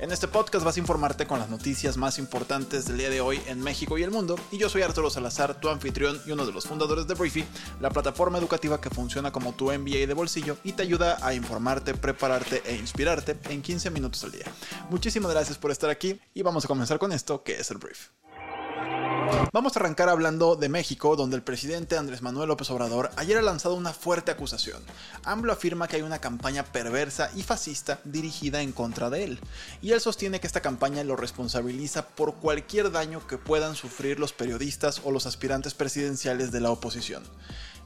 En este podcast vas a informarte con las noticias más importantes del día de hoy en México y el mundo, y yo soy Arturo Salazar, tu anfitrión y uno de los fundadores de Briefy, la plataforma educativa que funciona como tu MBA de bolsillo y te ayuda a informarte, prepararte e inspirarte en 15 minutos al día. Muchísimas gracias por estar aquí y vamos a comenzar con esto que es el Brief. Vamos a arrancar hablando de México, donde el presidente Andrés Manuel López Obrador ayer ha lanzado una fuerte acusación. AMLO afirma que hay una campaña perversa y fascista dirigida en contra de él, y él sostiene que esta campaña lo responsabiliza por cualquier daño que puedan sufrir los periodistas o los aspirantes presidenciales de la oposición.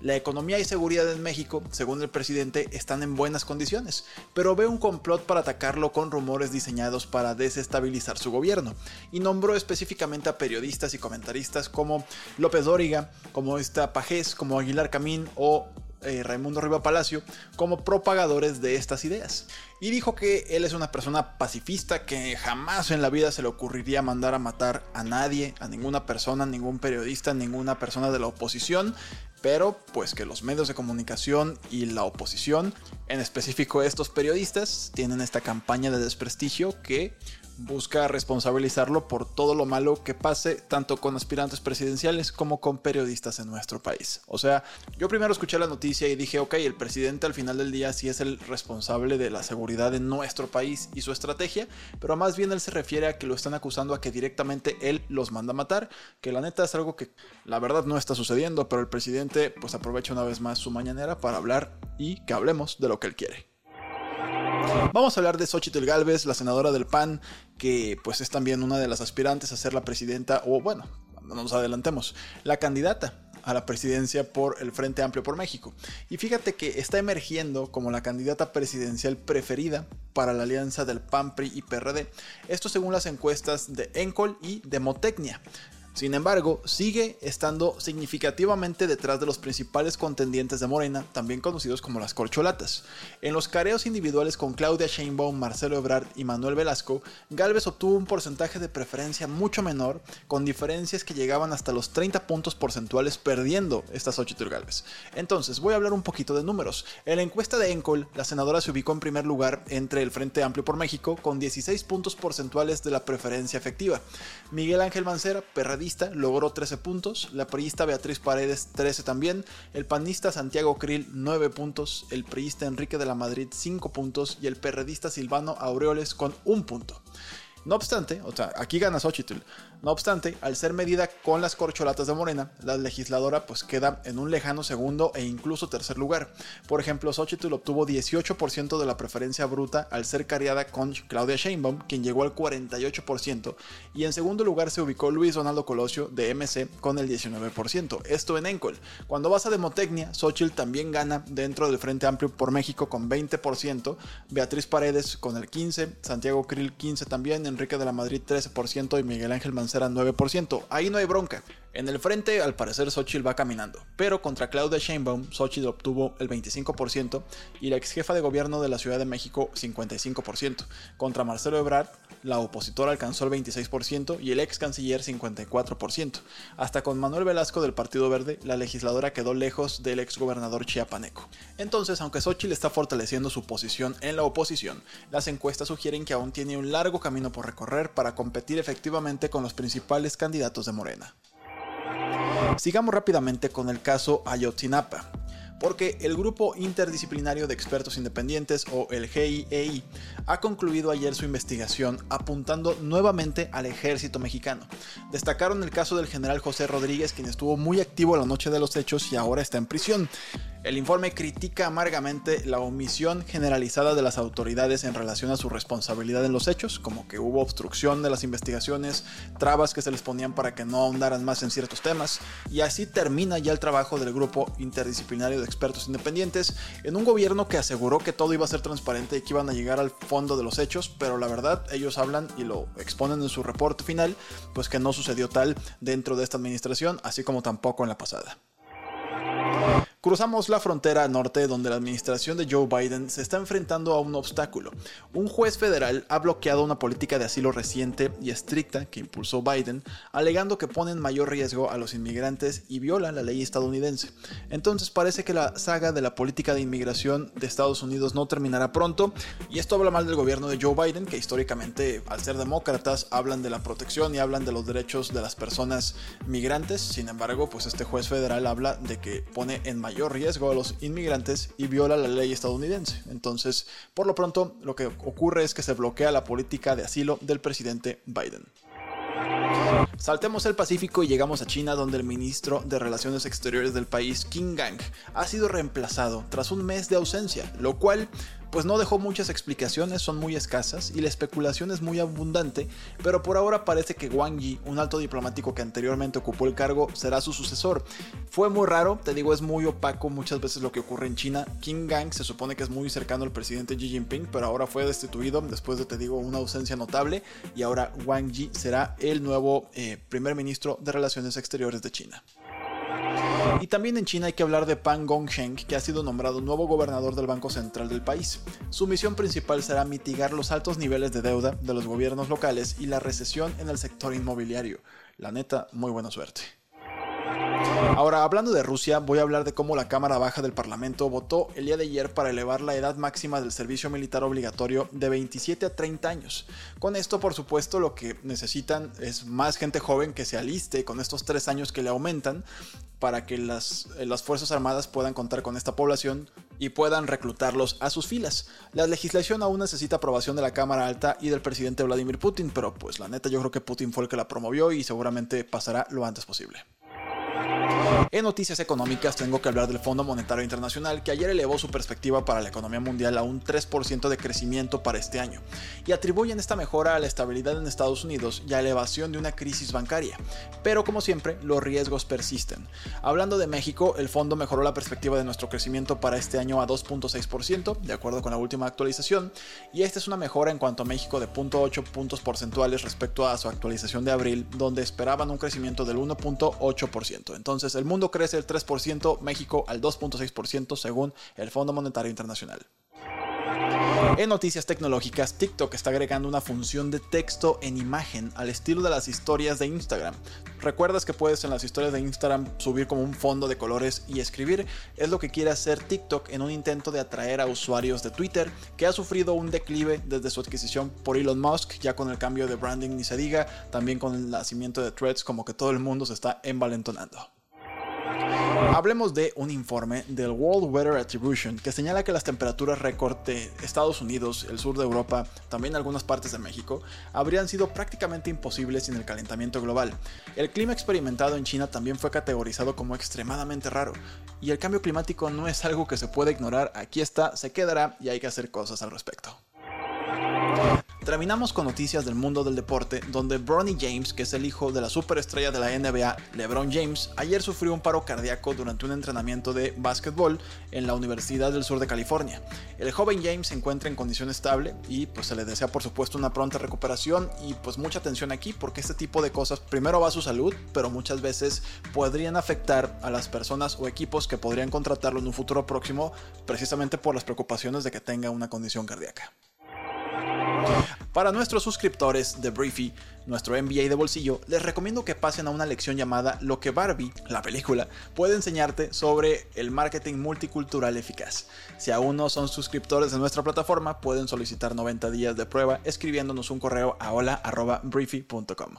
La economía y seguridad en México, según el presidente, están en buenas condiciones, pero ve un complot para atacarlo con rumores diseñados para desestabilizar su gobierno, y nombró específicamente a periodistas y comentaristas como López Dóriga, como esta Pajés, como Aguilar Camín o eh, Raimundo Riva Palacio como propagadores de estas ideas. Y dijo que él es una persona pacifista que jamás en la vida se le ocurriría mandar a matar a nadie, a ninguna persona, ningún periodista, ninguna persona de la oposición, pero pues que los medios de comunicación y la oposición, en específico estos periodistas, tienen esta campaña de desprestigio que busca responsabilizarlo por todo lo malo que pase tanto con aspirantes presidenciales como con periodistas en nuestro país. O sea, yo primero escuché la noticia y dije, ok, el presidente al final del día sí es el responsable de la seguridad en nuestro país y su estrategia, pero más bien él se refiere a que lo están acusando a que directamente él los manda a matar, que la neta es algo que la verdad no está sucediendo, pero el presidente pues aprovecha una vez más su mañanera para hablar y que hablemos de lo que él quiere. Vamos a hablar de Xochitl Galvez, la senadora del PAN, que pues es también una de las aspirantes a ser la presidenta, o bueno, no nos adelantemos, la candidata a la presidencia por el Frente Amplio por México. Y fíjate que está emergiendo como la candidata presidencial preferida para la alianza del PAN, PRI y PRD. Esto según las encuestas de Encol y de Motecnia. Sin embargo, sigue estando significativamente detrás de los principales contendientes de Morena, también conocidos como las corcholatas. En los careos individuales con Claudia Sheinbaum, Marcelo Ebrard y Manuel Velasco, Galvez obtuvo un porcentaje de preferencia mucho menor, con diferencias que llegaban hasta los 30 puntos porcentuales perdiendo estas Xochitl Galvez. Entonces, voy a hablar un poquito de números. En la encuesta de Encol, la senadora se ubicó en primer lugar entre el Frente Amplio por México con 16 puntos porcentuales de la preferencia efectiva. Miguel Ángel Mancera, perradista, logró 13 puntos, la priista Beatriz Paredes 13 también, el panista Santiago Krill 9 puntos, el priista Enrique de la Madrid 5 puntos y el perredista Silvano Aureoles con 1 punto. No obstante, o sea, aquí gana Xochitl. No obstante, al ser medida con las corcholatas de Morena, la legisladora pues queda en un lejano segundo e incluso tercer lugar. Por ejemplo, Xochitl obtuvo 18% de la preferencia bruta al ser cariada con Claudia Sheinbaum, quien llegó al 48%, y en segundo lugar se ubicó Luis Donaldo Colosio de MC con el 19%. Esto en Encol. Cuando vas a Demotecnia, Xochitl también gana dentro del Frente Amplio por México con 20%, Beatriz Paredes con el 15%, Santiago Krill 15% también, Enrique de la Madrid 13% y Miguel Ángel Mancera 9%. Ahí no hay bronca. En el frente, al parecer, Xochitl va caminando, pero contra Claudia Sheinbaum, Xochitl obtuvo el 25% y la ex jefa de gobierno de la Ciudad de México 55%. Contra Marcelo Ebrard, la opositora alcanzó el 26% y el ex canciller 54%. Hasta con Manuel Velasco del Partido Verde, la legisladora quedó lejos del ex gobernador chiapaneco. Entonces, aunque Xochitl está fortaleciendo su posición en la oposición, las encuestas sugieren que aún tiene un largo camino por recorrer para competir efectivamente con los principales candidatos de Morena. Sigamos rápidamente con el caso Ayotzinapa porque el Grupo Interdisciplinario de Expertos Independientes, o el GIEI, ha concluido ayer su investigación apuntando nuevamente al ejército mexicano. Destacaron el caso del general José Rodríguez, quien estuvo muy activo la noche de los hechos y ahora está en prisión. El informe critica amargamente la omisión generalizada de las autoridades en relación a su responsabilidad en los hechos, como que hubo obstrucción de las investigaciones, trabas que se les ponían para que no ahondaran más en ciertos temas, y así termina ya el trabajo del grupo interdisciplinario de expertos independientes en un gobierno que aseguró que todo iba a ser transparente y que iban a llegar al fondo de los hechos, pero la verdad ellos hablan y lo exponen en su reporte final, pues que no sucedió tal dentro de esta administración, así como tampoco en la pasada. Cruzamos la frontera norte donde la administración de Joe Biden se está enfrentando a un obstáculo. Un juez federal ha bloqueado una política de asilo reciente y estricta que impulsó Biden, alegando que pone en mayor riesgo a los inmigrantes y viola la ley estadounidense. Entonces parece que la saga de la política de inmigración de Estados Unidos no terminará pronto, y esto habla mal del gobierno de Joe Biden, que históricamente, al ser demócratas, hablan de la protección y hablan de los derechos de las personas migrantes. Sin embargo, pues este juez federal habla de que pone en mayor riesgo a los inmigrantes y viola la ley estadounidense. Entonces, por lo pronto, lo que ocurre es que se bloquea la política de asilo del presidente Biden. Saltemos el Pacífico y llegamos a China donde el ministro de Relaciones Exteriores del país, Qin Gang, ha sido reemplazado tras un mes de ausencia, lo cual pues no dejó muchas explicaciones, son muy escasas y la especulación es muy abundante, pero por ahora parece que Wang Yi, un alto diplomático que anteriormente ocupó el cargo, será su sucesor. Fue muy raro, te digo, es muy opaco muchas veces lo que ocurre en China. King Gang se supone que es muy cercano al presidente Xi Jinping, pero ahora fue destituido después de, te digo, una ausencia notable y ahora Wang Yi será el nuevo eh, primer ministro de Relaciones Exteriores de China. Y también en China hay que hablar de Pan Gongsheng, que ha sido nombrado nuevo gobernador del Banco Central del país. Su misión principal será mitigar los altos niveles de deuda de los gobiernos locales y la recesión en el sector inmobiliario. La neta, muy buena suerte. Ahora, hablando de Rusia, voy a hablar de cómo la Cámara Baja del Parlamento votó el día de ayer para elevar la edad máxima del servicio militar obligatorio de 27 a 30 años. Con esto, por supuesto, lo que necesitan es más gente joven que se aliste con estos tres años que le aumentan para que las, las Fuerzas Armadas puedan contar con esta población y puedan reclutarlos a sus filas. La legislación aún necesita aprobación de la Cámara Alta y del presidente Vladimir Putin, pero pues la neta yo creo que Putin fue el que la promovió y seguramente pasará lo antes posible. Thank you. En noticias económicas tengo que hablar del Fondo Monetario Internacional que ayer elevó su perspectiva para la economía mundial a un 3% de crecimiento para este año y atribuyen esta mejora a la estabilidad en Estados Unidos y a elevación de una crisis bancaria. Pero como siempre, los riesgos persisten. Hablando de México, el fondo mejoró la perspectiva de nuestro crecimiento para este año a 2.6%, de acuerdo con la última actualización, y esta es una mejora en cuanto a México de 0.8 puntos porcentuales respecto a su actualización de abril, donde esperaban un crecimiento del 1.8%. Entonces, el mundo crece el 3%, México al 2.6% según el Fondo Monetario Internacional. En noticias tecnológicas, TikTok está agregando una función de texto en imagen al estilo de las historias de Instagram. ¿Recuerdas que puedes en las historias de Instagram subir como un fondo de colores y escribir? Es lo que quiere hacer TikTok en un intento de atraer a usuarios de Twitter, que ha sufrido un declive desde su adquisición por Elon Musk, ya con el cambio de branding ni se diga, también con el nacimiento de Threads, como que todo el mundo se está envalentonando. Hablemos de un informe del World Weather Attribution que señala que las temperaturas récord de Estados Unidos, el sur de Europa, también algunas partes de México, habrían sido prácticamente imposibles sin el calentamiento global. El clima experimentado en China también fue categorizado como extremadamente raro, y el cambio climático no es algo que se puede ignorar, aquí está, se quedará y hay que hacer cosas al respecto. Terminamos con noticias del mundo del deporte, donde Bronny James, que es el hijo de la superestrella de la NBA, LeBron James, ayer sufrió un paro cardíaco durante un entrenamiento de básquetbol en la Universidad del Sur de California. El joven James se encuentra en condición estable y pues se le desea por supuesto una pronta recuperación y pues mucha atención aquí porque este tipo de cosas primero va a su salud, pero muchas veces podrían afectar a las personas o equipos que podrían contratarlo en un futuro próximo precisamente por las preocupaciones de que tenga una condición cardíaca. Para nuestros suscriptores de Briefy, nuestro MBA de bolsillo, les recomiendo que pasen a una lección llamada Lo que Barbie, la película, puede enseñarte sobre el marketing multicultural eficaz. Si aún no son suscriptores de nuestra plataforma, pueden solicitar 90 días de prueba escribiéndonos un correo a hola.briefy.com.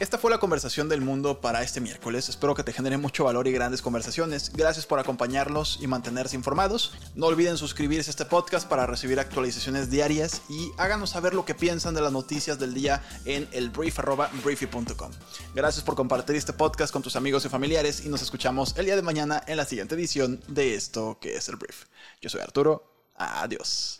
Esta fue la conversación del mundo para este miércoles. Espero que te genere mucho valor y grandes conversaciones. Gracias por acompañarlos y mantenerse informados. No olviden suscribirse a este podcast para recibir actualizaciones diarias y háganos saber lo que piensan de las noticias del día en elbrief.briefy.com. Gracias por compartir este podcast con tus amigos y familiares y nos escuchamos el día de mañana en la siguiente edición de esto que es el Brief. Yo soy Arturo. Adiós.